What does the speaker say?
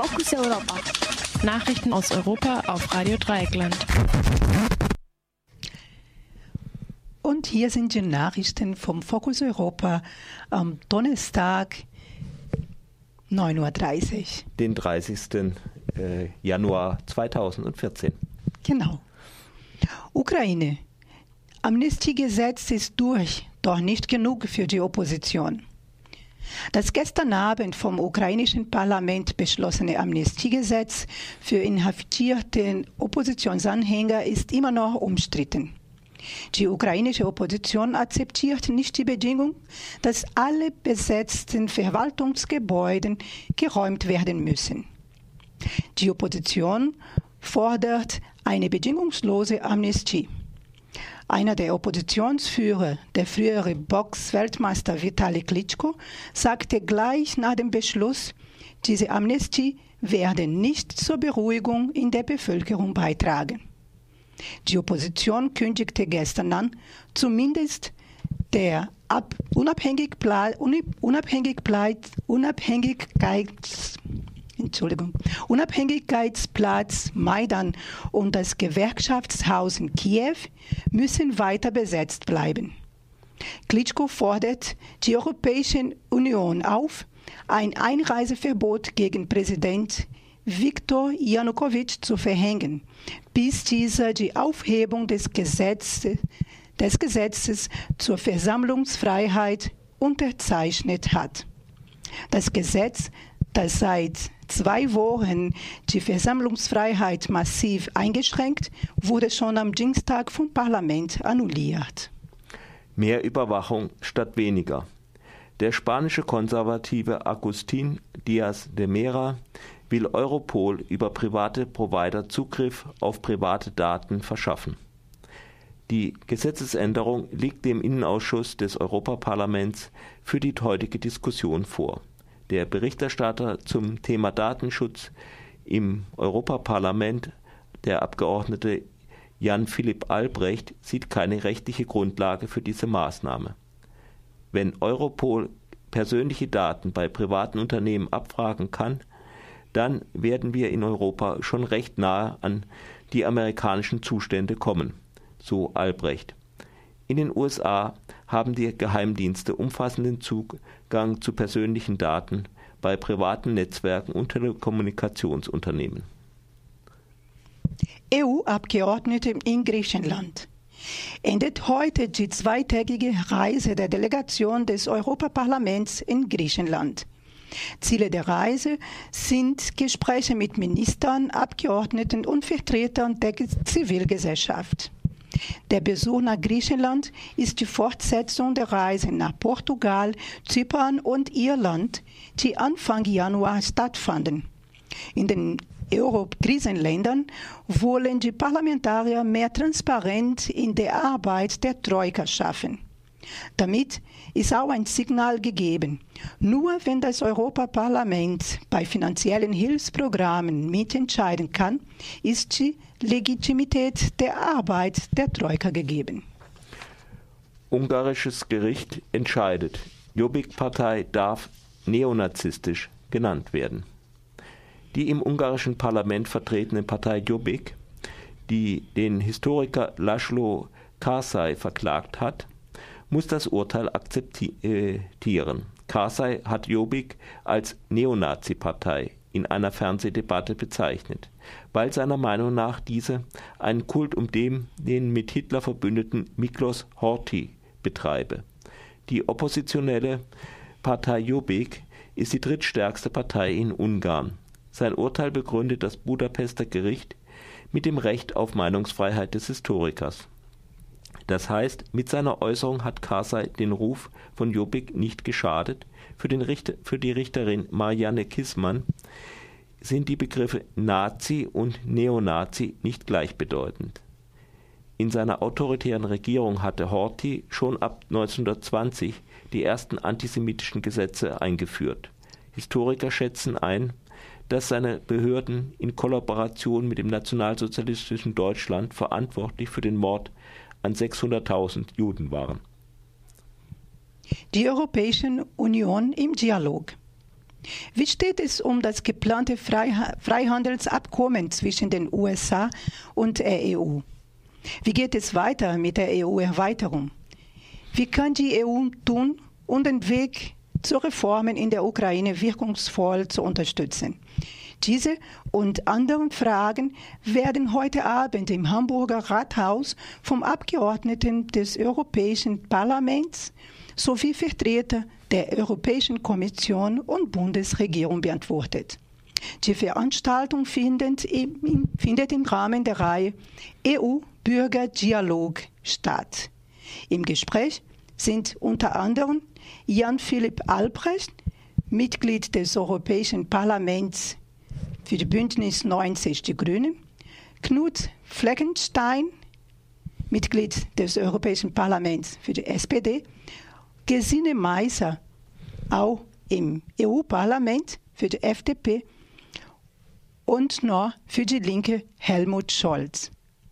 Fokus Europa. Nachrichten aus Europa auf Radio Dreieckland. Und hier sind die Nachrichten vom Fokus Europa am Donnerstag 9.30 Uhr. Den 30. Äh, Januar 2014. Genau. Ukraine. Amnestiegesetz ist durch, doch nicht genug für die Opposition. Das gestern Abend vom ukrainischen Parlament beschlossene Amnestiegesetz für inhaftierte Oppositionsanhänger ist immer noch umstritten. Die ukrainische Opposition akzeptiert nicht die Bedingung, dass alle besetzten Verwaltungsgebäude geräumt werden müssen. Die Opposition fordert eine bedingungslose Amnestie. Einer der Oppositionsführer, der frühere Box-Weltmeister Vitali Klitschko, sagte gleich nach dem Beschluss, diese Amnestie werde nicht zur Beruhigung in der Bevölkerung beitragen. Die Opposition kündigte gestern an, zumindest der Ab Unabhängig Unabhängigkeit, Unabhängigkeits Entschuldigung, Unabhängigkeitsplatz Maidan und das Gewerkschaftshaus in Kiew müssen weiter besetzt bleiben. Klitschko fordert die Europäische Union auf, ein Einreiseverbot gegen Präsident Viktor Janukowitsch zu verhängen, bis dieser die Aufhebung des Gesetzes, des Gesetzes zur Versammlungsfreiheit unterzeichnet hat. Das Gesetz, das seit zwei Wochen die Versammlungsfreiheit massiv eingeschränkt, wurde schon am Dienstag vom Parlament annulliert. Mehr Überwachung statt weniger. Der spanische Konservative Agustín Díaz de Mera will Europol über private Provider Zugriff auf private Daten verschaffen. Die Gesetzesänderung liegt dem Innenausschuss des Europaparlaments für die heutige Diskussion vor. Der Berichterstatter zum Thema Datenschutz im Europaparlament, der Abgeordnete Jan Philipp Albrecht, sieht keine rechtliche Grundlage für diese Maßnahme. Wenn Europol persönliche Daten bei privaten Unternehmen abfragen kann, dann werden wir in Europa schon recht nahe an die amerikanischen Zustände kommen, so Albrecht. In den USA haben die Geheimdienste umfassenden Zugang zu persönlichen Daten bei privaten Netzwerken und Telekommunikationsunternehmen. EU-Abgeordnete in Griechenland. Endet heute die zweitägige Reise der Delegation des Europaparlaments in Griechenland. Ziele der Reise sind Gespräche mit Ministern, Abgeordneten und Vertretern der Zivilgesellschaft. Der Besuch nach Griechenland ist die Fortsetzung der Reise nach Portugal, Zypern und Irland, die Anfang Januar stattfanden. In den Euro-Krisenländern wollen die Parlamentarier mehr Transparenz in der Arbeit der Troika schaffen. Damit ist auch ein Signal gegeben. Nur wenn das Europaparlament bei finanziellen Hilfsprogrammen mitentscheiden kann, ist die Legitimität der Arbeit der Troika gegeben. Ungarisches Gericht entscheidet, Jobbik-Partei darf neonazistisch genannt werden. Die im ungarischen Parlament vertretene Partei Jobbik, die den Historiker Laszlo Karsai verklagt hat, muss das Urteil akzeptieren. Karsai hat Jobbik als Neonazi-Partei in einer Fernsehdebatte bezeichnet, weil seiner Meinung nach diese einen Kult um den, den mit Hitler verbündeten Miklos Horthy betreibe. Die oppositionelle Partei Jobbik ist die drittstärkste Partei in Ungarn. Sein Urteil begründet das Budapester Gericht mit dem Recht auf Meinungsfreiheit des Historikers. Das heißt, mit seiner Äußerung hat Karsai den Ruf von Jobbik nicht geschadet. Für, Richter, für die Richterin Marianne Kissmann sind die Begriffe Nazi und Neonazi nicht gleichbedeutend. In seiner autoritären Regierung hatte Horthy schon ab 1920 die ersten antisemitischen Gesetze eingeführt. Historiker schätzen ein, dass seine Behörden in Kollaboration mit dem nationalsozialistischen Deutschland verantwortlich für den Mord an 600.000 Juden waren. Die Europäische Union im Dialog. Wie steht es um das geplante Freihandelsabkommen zwischen den USA und der EU? Wie geht es weiter mit der EU-Erweiterung? Wie kann die EU tun, um den Weg zu Reformen in der Ukraine wirkungsvoll zu unterstützen? Diese und andere Fragen werden heute Abend im Hamburger Rathaus vom Abgeordneten des Europäischen Parlaments sowie Vertreter der Europäischen Kommission und Bundesregierung beantwortet. Die Veranstaltung findet im, findet im Rahmen der Reihe EU-Bürgerdialog statt. Im Gespräch sind unter anderem Jan-Philipp Albrecht, Mitglied des Europäischen Parlaments für die Bündnis 90 Die Grünen, Knut Fleckenstein, Mitglied des Europäischen Parlaments für die SPD, Gesine Meiser, auch im EU-Parlament für die FDP und noch für die Linke Helmut Scholz.